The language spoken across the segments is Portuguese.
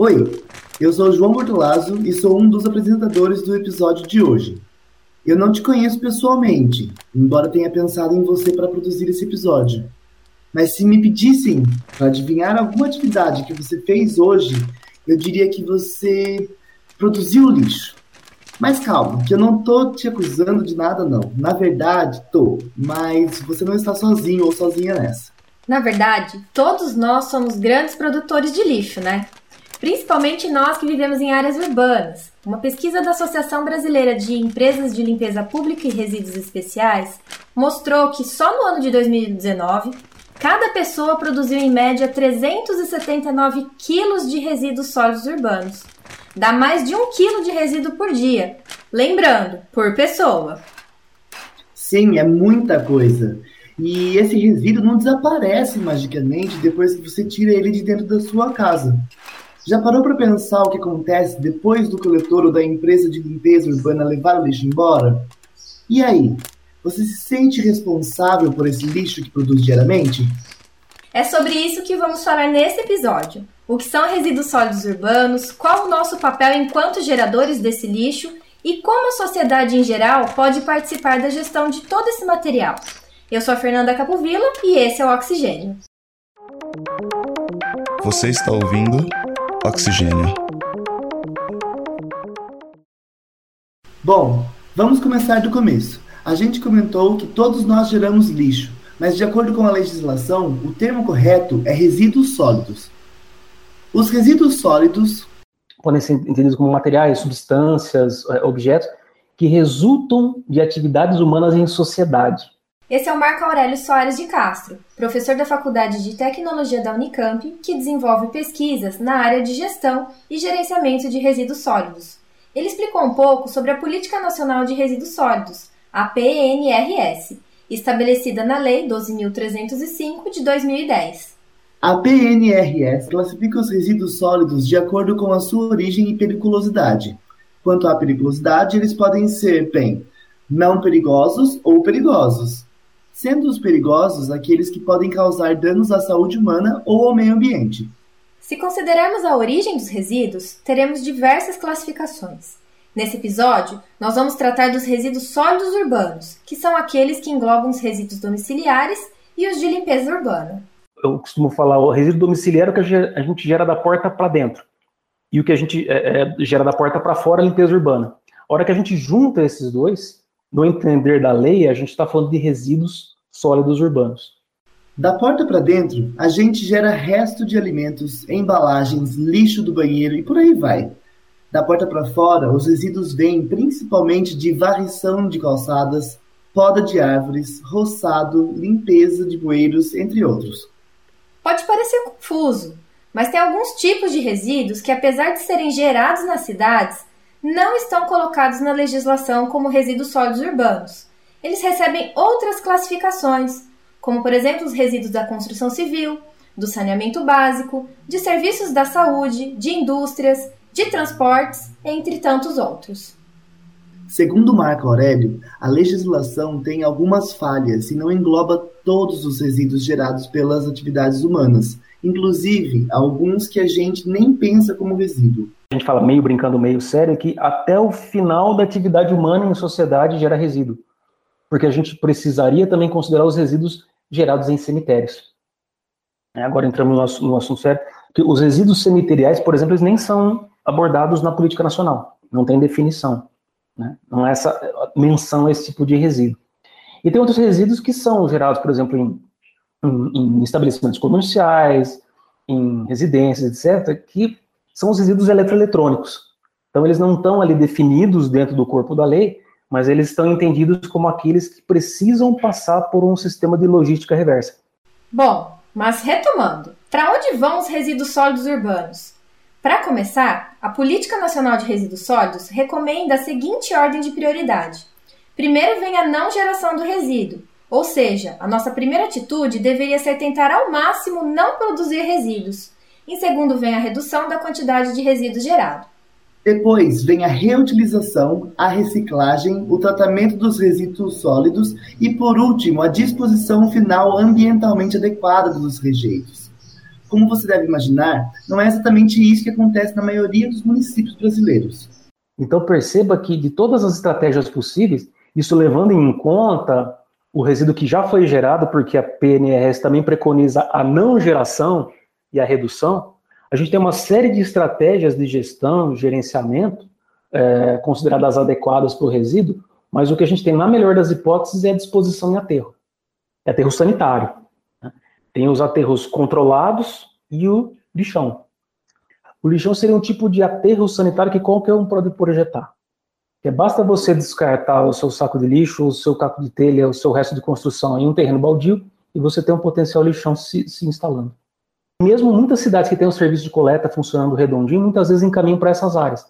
Oi, eu sou João Bortolazzo e sou um dos apresentadores do episódio de hoje. Eu não te conheço pessoalmente, embora tenha pensado em você para produzir esse episódio. Mas se me pedissem para adivinhar alguma atividade que você fez hoje, eu diria que você produziu lixo. Mas calma, que eu não tô te acusando de nada não. Na verdade, tô, mas você não está sozinho ou sozinha nessa. Na verdade, todos nós somos grandes produtores de lixo, né? Principalmente nós que vivemos em áreas urbanas. Uma pesquisa da Associação Brasileira de Empresas de Limpeza Pública e Resíduos Especiais mostrou que só no ano de 2019, cada pessoa produziu em média 379 quilos de resíduos sólidos urbanos. Dá mais de um quilo de resíduo por dia. Lembrando, por pessoa. Sim, é muita coisa. E esse resíduo não desaparece magicamente depois que você tira ele de dentro da sua casa. Já parou para pensar o que acontece depois do coletor ou da empresa de limpeza urbana levar o lixo embora? E aí, você se sente responsável por esse lixo que produz diariamente? É sobre isso que vamos falar nesse episódio. O que são resíduos sólidos urbanos, qual o nosso papel enquanto geradores desse lixo e como a sociedade em geral pode participar da gestão de todo esse material. Eu sou a Fernanda Capovilla e esse é o Oxigênio. Você está ouvindo Oxigênio. Bom, vamos começar do começo. A gente comentou que todos nós geramos lixo, mas de acordo com a legislação, o termo correto é resíduos sólidos. Os resíduos sólidos podem ser entendidos como materiais, substâncias, é, objetos que resultam de atividades humanas em sociedade. Esse é o Marco Aurélio Soares de Castro, professor da Faculdade de Tecnologia da Unicamp, que desenvolve pesquisas na área de gestão e gerenciamento de resíduos sólidos. Ele explicou um pouco sobre a Política Nacional de Resíduos Sólidos, a PNRS, estabelecida na Lei 12.305 de 2010. A PNRS classifica os resíduos sólidos de acordo com a sua origem e periculosidade. Quanto à periculosidade, eles podem ser, bem, não perigosos ou perigosos sendo os perigosos aqueles que podem causar danos à saúde humana ou ao meio ambiente. Se considerarmos a origem dos resíduos, teremos diversas classificações. Nesse episódio, nós vamos tratar dos resíduos sólidos urbanos, que são aqueles que englobam os resíduos domiciliares e os de limpeza urbana. Eu costumo falar, o resíduo domiciliar é o que a gente gera da porta para dentro, e o que a gente é, é, gera da porta para fora, a limpeza urbana. A hora que a gente junta esses dois, no entender da lei, a gente está falando de resíduos sólidos urbanos. Da porta para dentro, a gente gera resto de alimentos, embalagens, lixo do banheiro e por aí vai. Da porta para fora, os resíduos vêm principalmente de varrição de calçadas, poda de árvores, roçado, limpeza de bueiros, entre outros. Pode parecer confuso, mas tem alguns tipos de resíduos que, apesar de serem gerados nas cidades, não estão colocados na legislação como resíduos sólidos urbanos. Eles recebem outras classificações, como por exemplo os resíduos da construção civil, do saneamento básico, de serviços da saúde, de indústrias, de transportes, entre tantos outros. Segundo Marco Aurélio, a legislação tem algumas falhas e não engloba todos os resíduos gerados pelas atividades humanas, inclusive alguns que a gente nem pensa como resíduo a gente fala meio brincando, meio sério, que até o final da atividade humana em sociedade gera resíduo. Porque a gente precisaria também considerar os resíduos gerados em cemitérios. É, agora entramos no, no assunto sério, que os resíduos cemiteriais, por exemplo, eles nem são abordados na política nacional. Não tem definição. Né? Não é essa menção a esse tipo de resíduo. E tem outros resíduos que são gerados, por exemplo, em, em, em estabelecimentos comerciais, em residências, etc., que são os resíduos eletroeletrônicos. Então, eles não estão ali definidos dentro do corpo da lei, mas eles estão entendidos como aqueles que precisam passar por um sistema de logística reversa. Bom, mas retomando, para onde vão os resíduos sólidos urbanos? Para começar, a Política Nacional de Resíduos Sólidos recomenda a seguinte ordem de prioridade. Primeiro vem a não geração do resíduo, ou seja, a nossa primeira atitude deveria ser tentar ao máximo não produzir resíduos, em segundo, vem a redução da quantidade de resíduos gerado. Depois vem a reutilização, a reciclagem, o tratamento dos resíduos sólidos e, por último, a disposição final ambientalmente adequada dos rejeitos. como você deve imaginar, não é exatamente isso que acontece na maioria dos municípios brasileiros. Então perceba que de todas as estratégias possíveis, isso levando em conta o resíduo que já foi gerado, porque a PNRS também preconiza a não geração e a redução, a gente tem uma série de estratégias de gestão, gerenciamento, é, consideradas adequadas para o resíduo, mas o que a gente tem, na melhor das hipóteses, é a disposição em aterro. É aterro sanitário. Né? Tem os aterros controlados e o lixão. O lixão seria um tipo de aterro sanitário que qualquer um pode projetar. Que basta você descartar o seu saco de lixo, o seu caco de telha, o seu resto de construção em um terreno baldio e você tem um potencial lixão se, se instalando. Mesmo muitas cidades que têm um serviço de coleta funcionando redondinho, muitas vezes encaminham para essas áreas.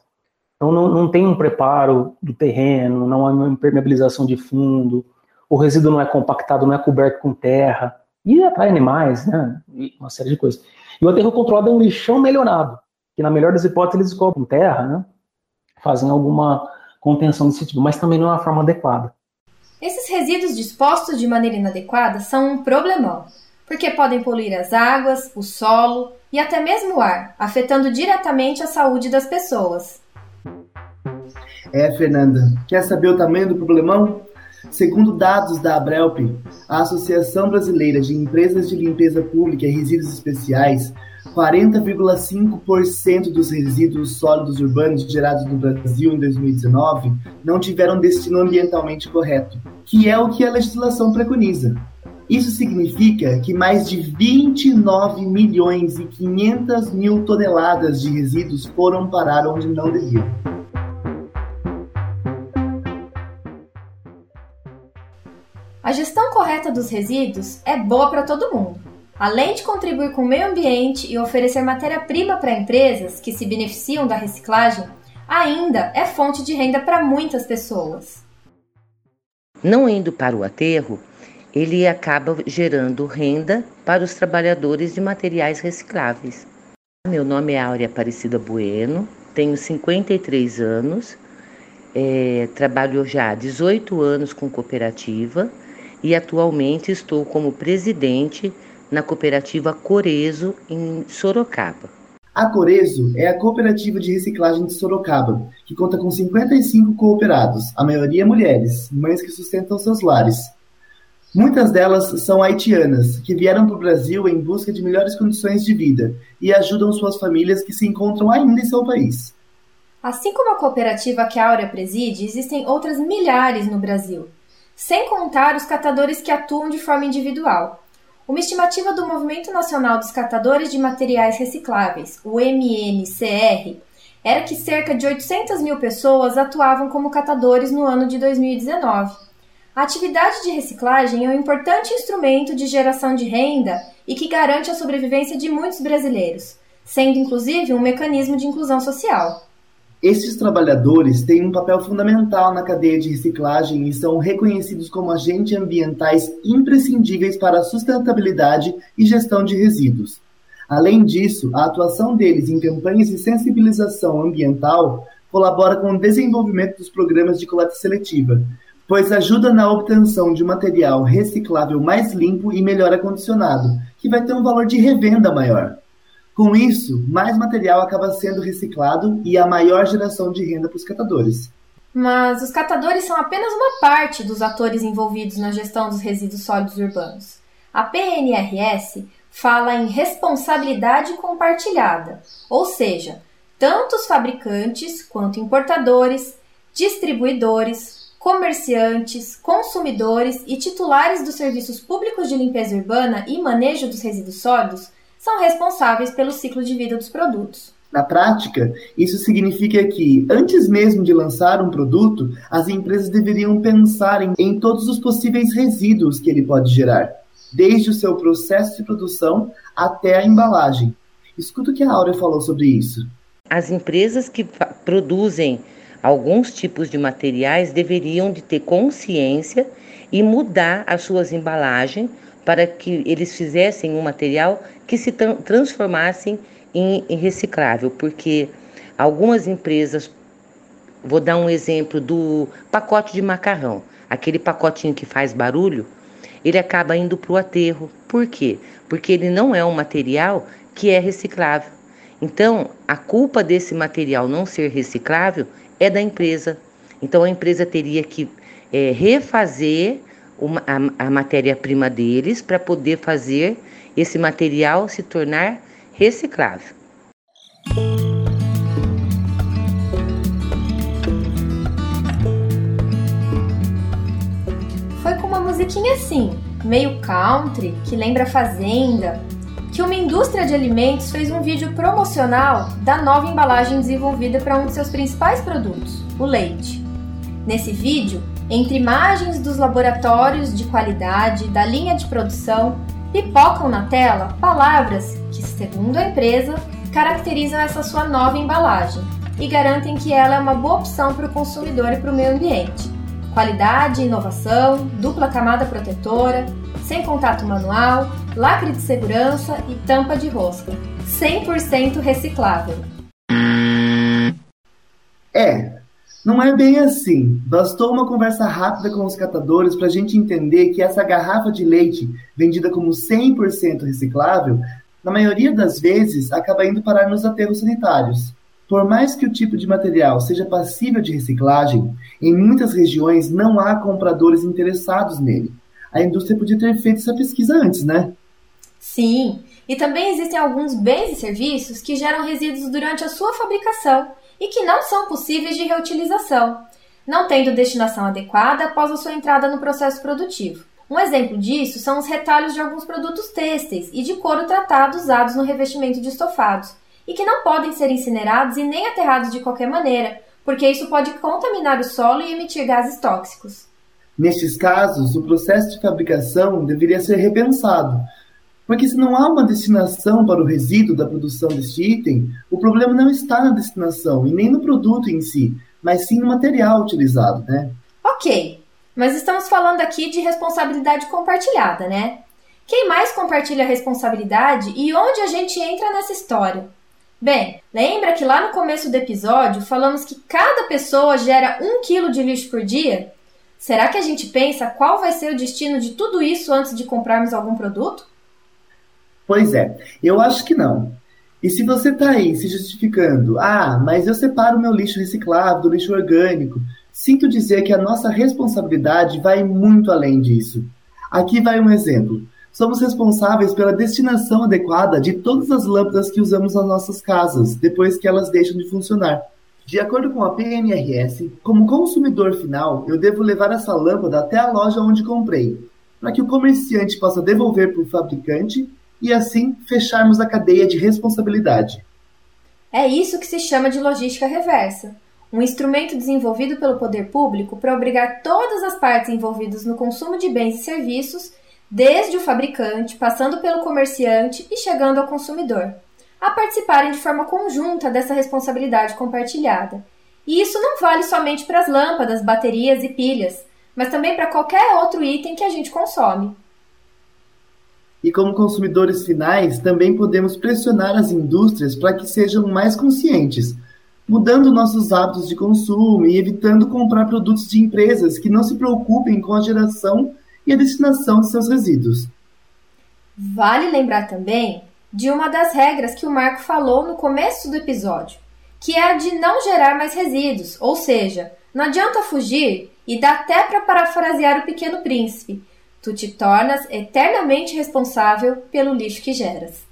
Então não, não tem um preparo do terreno, não há uma impermeabilização de fundo, o resíduo não é compactado, não é coberto com terra, e atrai animais, né? E uma série de coisas. E o aterro controlado é um lixão melhorado, que na melhor das hipóteses eles cobrem terra, né? Fazem alguma contenção desse tipo, mas também não é uma forma adequada. Esses resíduos dispostos de maneira inadequada são um problemão, porque podem poluir as águas, o solo e até mesmo o ar, afetando diretamente a saúde das pessoas. É, Fernanda, quer saber o tamanho do problemão? Segundo dados da Abrelp, a Associação Brasileira de Empresas de Limpeza Pública e Resíduos Especiais, 40,5% dos resíduos sólidos urbanos gerados no Brasil em 2019 não tiveram destino ambientalmente correto, que é o que a legislação preconiza. Isso significa que mais de 29 milhões e 500 mil toneladas de resíduos foram parar onde não deviam. A gestão correta dos resíduos é boa para todo mundo. Além de contribuir com o meio ambiente e oferecer matéria-prima para empresas que se beneficiam da reciclagem, ainda é fonte de renda para muitas pessoas. Não indo para o aterro, ele acaba gerando renda para os trabalhadores de materiais recicláveis. Meu nome é Áurea Aparecida Bueno, tenho 53 anos, é, trabalho já há 18 anos com cooperativa e atualmente estou como presidente na cooperativa Corezo em Sorocaba. A Corezo é a cooperativa de reciclagem de Sorocaba, que conta com 55 cooperados, a maioria mulheres, mães que sustentam seus lares. Muitas delas são haitianas, que vieram para o Brasil em busca de melhores condições de vida e ajudam suas famílias que se encontram ainda em seu país. Assim como a cooperativa que a Áurea preside, existem outras milhares no Brasil, sem contar os catadores que atuam de forma individual. Uma estimativa do Movimento Nacional dos Catadores de Materiais Recicláveis, o MNCR, era que cerca de 800 mil pessoas atuavam como catadores no ano de 2019. A atividade de reciclagem é um importante instrumento de geração de renda e que garante a sobrevivência de muitos brasileiros, sendo inclusive um mecanismo de inclusão social. Esses trabalhadores têm um papel fundamental na cadeia de reciclagem e são reconhecidos como agentes ambientais imprescindíveis para a sustentabilidade e gestão de resíduos. Além disso, a atuação deles em campanhas de sensibilização ambiental colabora com o desenvolvimento dos programas de coleta seletiva, pois ajuda na obtenção de material reciclável mais limpo e melhor acondicionado, que vai ter um valor de revenda maior. Com isso, mais material acaba sendo reciclado e há maior geração de renda para os catadores. Mas os catadores são apenas uma parte dos atores envolvidos na gestão dos resíduos sólidos urbanos. A PNRS fala em responsabilidade compartilhada, ou seja, tanto os fabricantes quanto importadores, distribuidores, comerciantes, consumidores e titulares dos serviços públicos de limpeza urbana e manejo dos resíduos sólidos são responsáveis pelo ciclo de vida dos produtos. Na prática, isso significa que, antes mesmo de lançar um produto, as empresas deveriam pensar em, em todos os possíveis resíduos que ele pode gerar, desde o seu processo de produção até a embalagem. Escuta o que a Áurea falou sobre isso. As empresas que produzem alguns tipos de materiais deveriam de ter consciência e mudar as suas embalagens para que eles fizessem um material que se tra transformassem em, em reciclável, porque algumas empresas, vou dar um exemplo do pacote de macarrão, aquele pacotinho que faz barulho, ele acaba indo para o aterro. Por quê? Porque ele não é um material que é reciclável. Então, a culpa desse material não ser reciclável é da empresa. Então, a empresa teria que é, refazer uma, a, a matéria-prima deles para poder fazer esse material se tornar reciclável. Foi com uma musiquinha assim, meio country, que lembra fazenda, que uma indústria de alimentos fez um vídeo promocional da nova embalagem desenvolvida para um de seus principais produtos, o leite. Nesse vídeo, entre imagens dos laboratórios de qualidade da linha de produção, pipocam na tela palavras que, segundo a empresa, caracterizam essa sua nova embalagem e garantem que ela é uma boa opção para o consumidor e para o meio ambiente. Qualidade, inovação, dupla camada protetora, sem contato manual, lacre de segurança e tampa de rosca. 100% reciclável. É, não é bem assim. Bastou uma conversa rápida com os catadores para a gente entender que essa garrafa de leite, vendida como 100% reciclável, na maioria das vezes acaba indo parar nos aterros sanitários. Por mais que o tipo de material seja passível de reciclagem, em muitas regiões não há compradores interessados nele. A indústria podia ter feito essa pesquisa antes, né? Sim, e também existem alguns bens e serviços que geram resíduos durante a sua fabricação e que não são possíveis de reutilização, não tendo destinação adequada após a sua entrada no processo produtivo. Um exemplo disso são os retalhos de alguns produtos têxteis e de couro tratado usados no revestimento de estofados, e que não podem ser incinerados e nem aterrados de qualquer maneira, porque isso pode contaminar o solo e emitir gases tóxicos. Nestes casos, o processo de fabricação deveria ser repensado, porque se não há uma destinação para o resíduo da produção deste item, o problema não está na destinação e nem no produto em si, mas sim no material utilizado, né? Ok, mas estamos falando aqui de responsabilidade compartilhada, né? Quem mais compartilha a responsabilidade e onde a gente entra nessa história? Bem, lembra que lá no começo do episódio falamos que cada pessoa gera um quilo de lixo por dia? Será que a gente pensa qual vai ser o destino de tudo isso antes de comprarmos algum produto? Pois é, eu acho que não. E se você está aí se justificando, ah, mas eu separo meu lixo reciclável do lixo orgânico, sinto dizer que a nossa responsabilidade vai muito além disso. Aqui vai um exemplo. Somos responsáveis pela destinação adequada de todas as lâmpadas que usamos nas nossas casas, depois que elas deixam de funcionar. De acordo com a PNRS, como consumidor final, eu devo levar essa lâmpada até a loja onde comprei, para que o comerciante possa devolver para o fabricante e assim fecharmos a cadeia de responsabilidade. É isso que se chama de logística reversa, um instrumento desenvolvido pelo poder público para obrigar todas as partes envolvidas no consumo de bens e serviços, desde o fabricante, passando pelo comerciante e chegando ao consumidor, a participarem de forma conjunta dessa responsabilidade compartilhada. E isso não vale somente para as lâmpadas, baterias e pilhas, mas também para qualquer outro item que a gente consome. E como consumidores finais, também podemos pressionar as indústrias para que sejam mais conscientes, mudando nossos hábitos de consumo e evitando comprar produtos de empresas que não se preocupem com a geração e a destinação de seus resíduos. Vale lembrar também de uma das regras que o Marco falou no começo do episódio, que é a de não gerar mais resíduos, ou seja, não adianta fugir e dá até para parafrasear o Pequeno Príncipe Tu te tornas eternamente responsável pelo lixo que geras.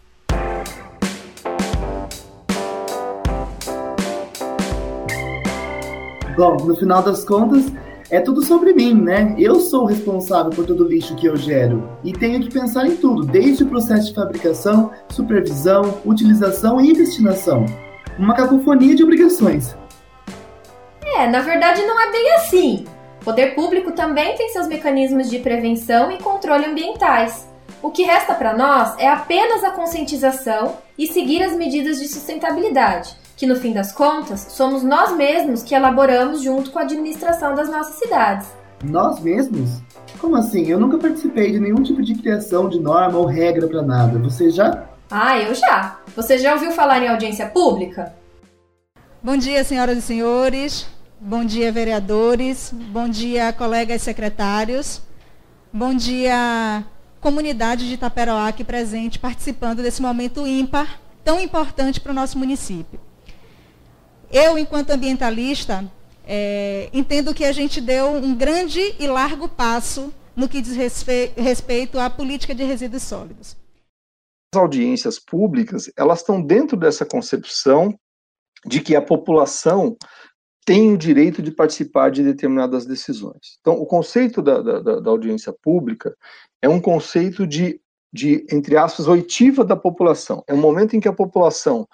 Bom, no final das contas, é tudo sobre mim, né? Eu sou o responsável por todo o lixo que eu gero e tenho que pensar em tudo, desde o processo de fabricação, supervisão, utilização e destinação. Uma cacofonia de obrigações. É, na verdade não é bem assim poder público também tem seus mecanismos de prevenção e controle ambientais. O que resta para nós é apenas a conscientização e seguir as medidas de sustentabilidade, que no fim das contas somos nós mesmos que elaboramos junto com a administração das nossas cidades. Nós mesmos? Como assim? Eu nunca participei de nenhum tipo de criação de norma ou regra para nada. Você já? Ah, eu já. Você já ouviu falar em audiência pública? Bom dia, senhoras e senhores. Bom dia, vereadores. Bom dia, colegas secretários. Bom dia, comunidade de Itaperoá aqui presente, participando desse momento ímpar, tão importante para o nosso município. Eu, enquanto ambientalista, é, entendo que a gente deu um grande e largo passo no que diz respeito à política de resíduos sólidos. As audiências públicas, elas estão dentro dessa concepção de que a população tem o direito de participar de determinadas decisões. Então, o conceito da, da, da audiência pública é um conceito de, de, entre aspas, oitiva da população. É um momento em que a população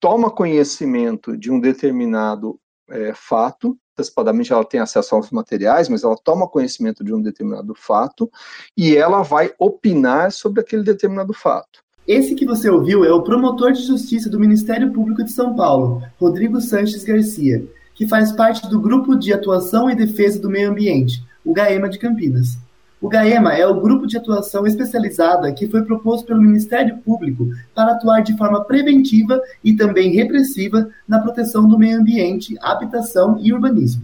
toma conhecimento de um determinado é, fato, antecipadamente ela tem acesso aos materiais, mas ela toma conhecimento de um determinado fato e ela vai opinar sobre aquele determinado fato. Esse que você ouviu é o promotor de justiça do Ministério Público de São Paulo, Rodrigo Sanches Garcia que faz parte do Grupo de Atuação e Defesa do Meio Ambiente, o GAEMA de Campinas. O GAEMA é o grupo de atuação especializada que foi proposto pelo Ministério Público para atuar de forma preventiva e também repressiva na proteção do meio ambiente, habitação e urbanismo.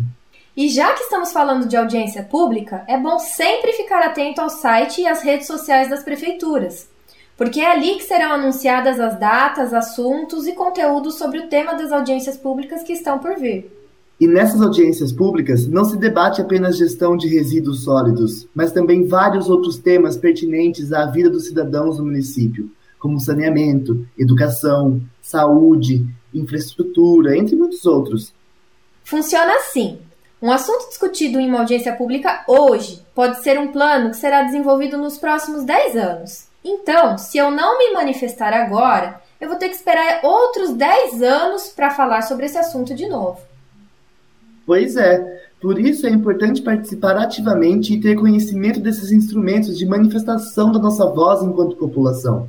E já que estamos falando de audiência pública, é bom sempre ficar atento ao site e às redes sociais das prefeituras, porque é ali que serão anunciadas as datas, assuntos e conteúdos sobre o tema das audiências públicas que estão por vir. E nessas audiências públicas não se debate apenas gestão de resíduos sólidos, mas também vários outros temas pertinentes à vida dos cidadãos do município, como saneamento, educação, saúde, infraestrutura, entre muitos outros. Funciona assim. Um assunto discutido em uma audiência pública hoje pode ser um plano que será desenvolvido nos próximos 10 anos. Então, se eu não me manifestar agora, eu vou ter que esperar outros 10 anos para falar sobre esse assunto de novo. Pois é, por isso é importante participar ativamente e ter conhecimento desses instrumentos de manifestação da nossa voz enquanto população,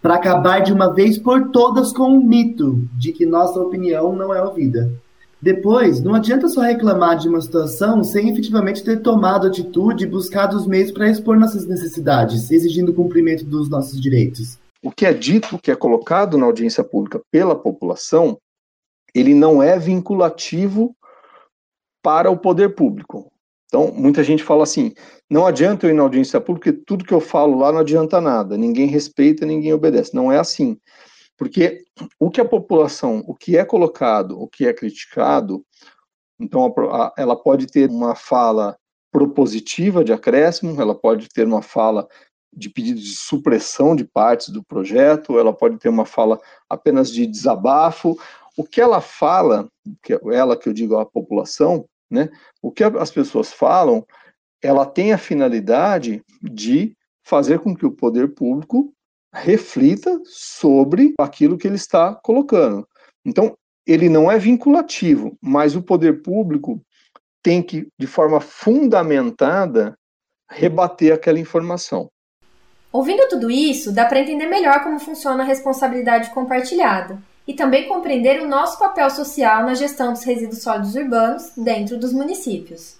para acabar de uma vez por todas com o mito de que nossa opinião não é ouvida. Depois, não adianta só reclamar de uma situação sem efetivamente ter tomado atitude e buscado os meios para expor nossas necessidades, exigindo o cumprimento dos nossos direitos. O que é dito, o que é colocado na audiência pública pela população, ele não é vinculativo para o poder público. Então, muita gente fala assim: não adianta eu ir na audiência pública, tudo que eu falo lá não adianta nada, ninguém respeita, ninguém obedece. Não é assim. Porque o que a população, o que é colocado, o que é criticado, então ela pode ter uma fala propositiva de acréscimo, ela pode ter uma fala de pedido de supressão de partes do projeto, ela pode ter uma fala apenas de desabafo. O que ela fala, que ela que eu digo a população, né? O que as pessoas falam, ela tem a finalidade de fazer com que o poder público reflita sobre aquilo que ele está colocando. Então, ele não é vinculativo, mas o poder público tem que, de forma fundamentada, rebater aquela informação. Ouvindo tudo isso, dá para entender melhor como funciona a responsabilidade compartilhada e também compreender o nosso papel social na gestão dos resíduos sólidos urbanos dentro dos municípios.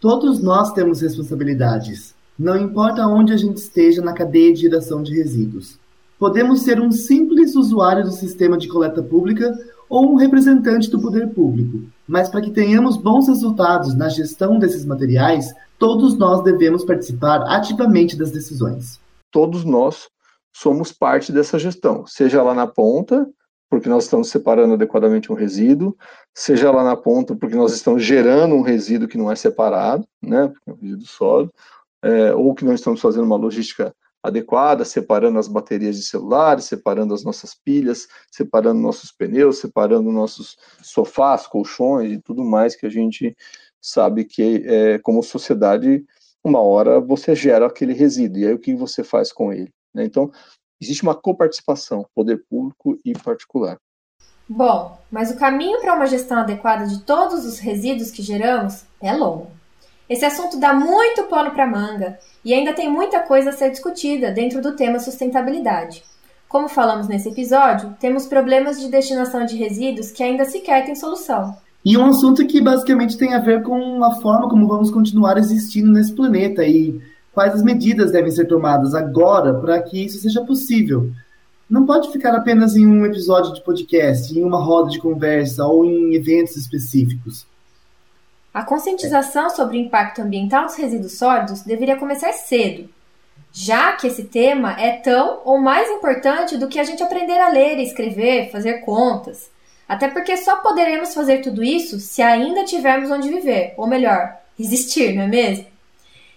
Todos nós temos responsabilidades, não importa onde a gente esteja na cadeia de geração de resíduos. Podemos ser um simples usuário do sistema de coleta pública ou um representante do poder público, mas para que tenhamos bons resultados na gestão desses materiais, todos nós devemos participar ativamente das decisões. Todos nós somos parte dessa gestão, seja lá na ponta, porque nós estamos separando adequadamente um resíduo, seja lá na ponta, porque nós estamos gerando um resíduo que não é separado, né, porque é um resíduo sólido, é, ou que nós estamos fazendo uma logística adequada, separando as baterias de celulares, separando as nossas pilhas, separando nossos pneus, separando nossos sofás, colchões e tudo mais que a gente sabe que, é, como sociedade, uma hora você gera aquele resíduo, e aí o que você faz com ele? Né? Então, existe uma coparticipação, poder público e particular. Bom, mas o caminho para uma gestão adequada de todos os resíduos que geramos é longo. Esse assunto dá muito pano para manga e ainda tem muita coisa a ser discutida dentro do tema sustentabilidade. Como falamos nesse episódio, temos problemas de destinação de resíduos que ainda sequer têm solução. E um assunto que basicamente tem a ver com a forma como vamos continuar existindo nesse planeta e quais as medidas devem ser tomadas agora para que isso seja possível. Não pode ficar apenas em um episódio de podcast, em uma roda de conversa ou em eventos específicos. A conscientização sobre o impacto ambiental dos resíduos sólidos deveria começar cedo, já que esse tema é tão ou mais importante do que a gente aprender a ler, escrever, fazer contas. Até porque só poderemos fazer tudo isso se ainda tivermos onde viver, ou melhor, existir, não é mesmo?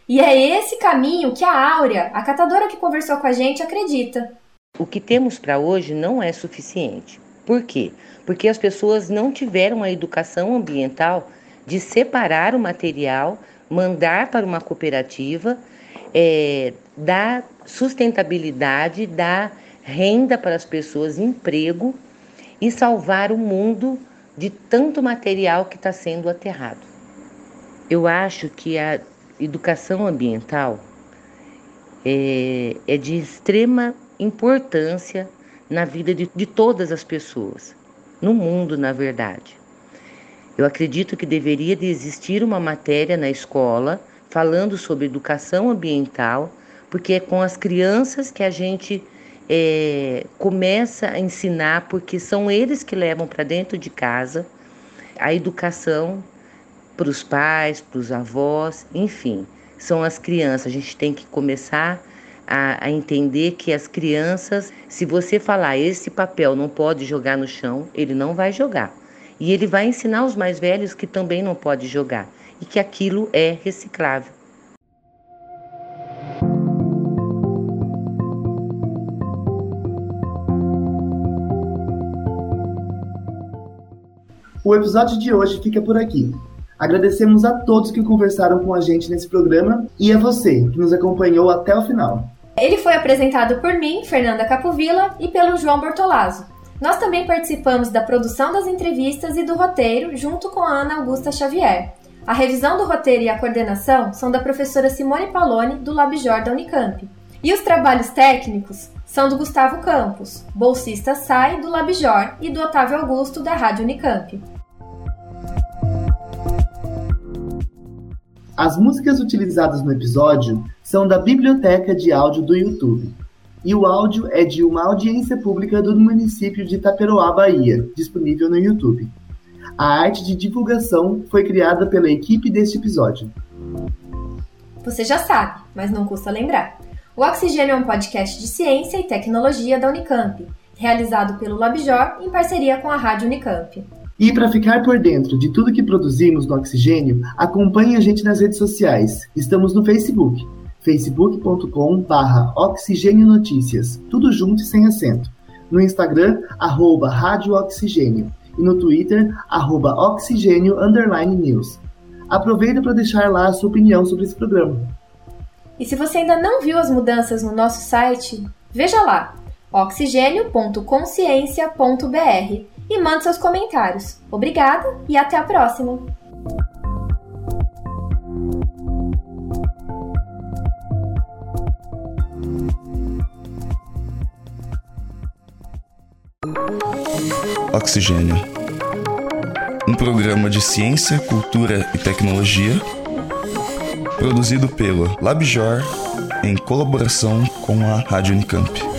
E é esse caminho que a Áurea, a catadora que conversou com a gente, acredita. O que temos para hoje não é suficiente. Por quê? Porque as pessoas não tiveram a educação ambiental de separar o material, mandar para uma cooperativa, é, dar sustentabilidade, dar renda para as pessoas, emprego e salvar o mundo de tanto material que está sendo aterrado. Eu acho que a educação ambiental é, é de extrema importância na vida de, de todas as pessoas, no mundo, na verdade. Eu acredito que deveria de existir uma matéria na escola falando sobre educação ambiental, porque é com as crianças que a gente é, começa a ensinar, porque são eles que levam para dentro de casa a educação para os pais, para os avós, enfim, são as crianças. A gente tem que começar a, a, entender que as crianças, se você falar esse papel não pode jogar no chão, ele não vai jogar. E ele vai ensinar os mais velhos que também não pode jogar e que aquilo é reciclável. O episódio de hoje fica por aqui. Agradecemos a todos que conversaram com a gente nesse programa e a você que nos acompanhou até o final. Ele foi apresentado por mim, Fernanda Capovilla, e pelo João Bortolazzo. Nós também participamos da produção das entrevistas e do roteiro, junto com a Ana Augusta Xavier. A revisão do roteiro e a coordenação são da professora Simone Paloni, do LabJor da Unicamp. E os trabalhos técnicos são do Gustavo Campos, bolsista SAI do LabJor e do Otávio Augusto da Rádio Unicamp. As músicas utilizadas no episódio são da biblioteca de áudio do YouTube. E o áudio é de uma audiência pública do município de Itaperoá, Bahia, disponível no YouTube. A arte de divulgação foi criada pela equipe deste episódio. Você já sabe, mas não custa lembrar. O Oxigênio é um podcast de ciência e tecnologia da Unicamp, realizado pelo LabJor em parceria com a Rádio Unicamp. E para ficar por dentro de tudo que produzimos no Oxigênio, acompanhe a gente nas redes sociais. Estamos no Facebook, facebook.com/barra Oxigênio Notícias, tudo junto e sem acento. No Instagram, arroba Rádio Oxigênio e no Twitter, arroba Oxigênio News. Aproveita para deixar lá a sua opinião sobre esse programa. E se você ainda não viu as mudanças no nosso site, veja lá oxigênio.consciência.br e mande seus comentários. Obrigada e até a próxima! Oxigênio. Um programa de ciência, cultura e tecnologia produzido pelo LabJor em colaboração com a Rádio Unicamp.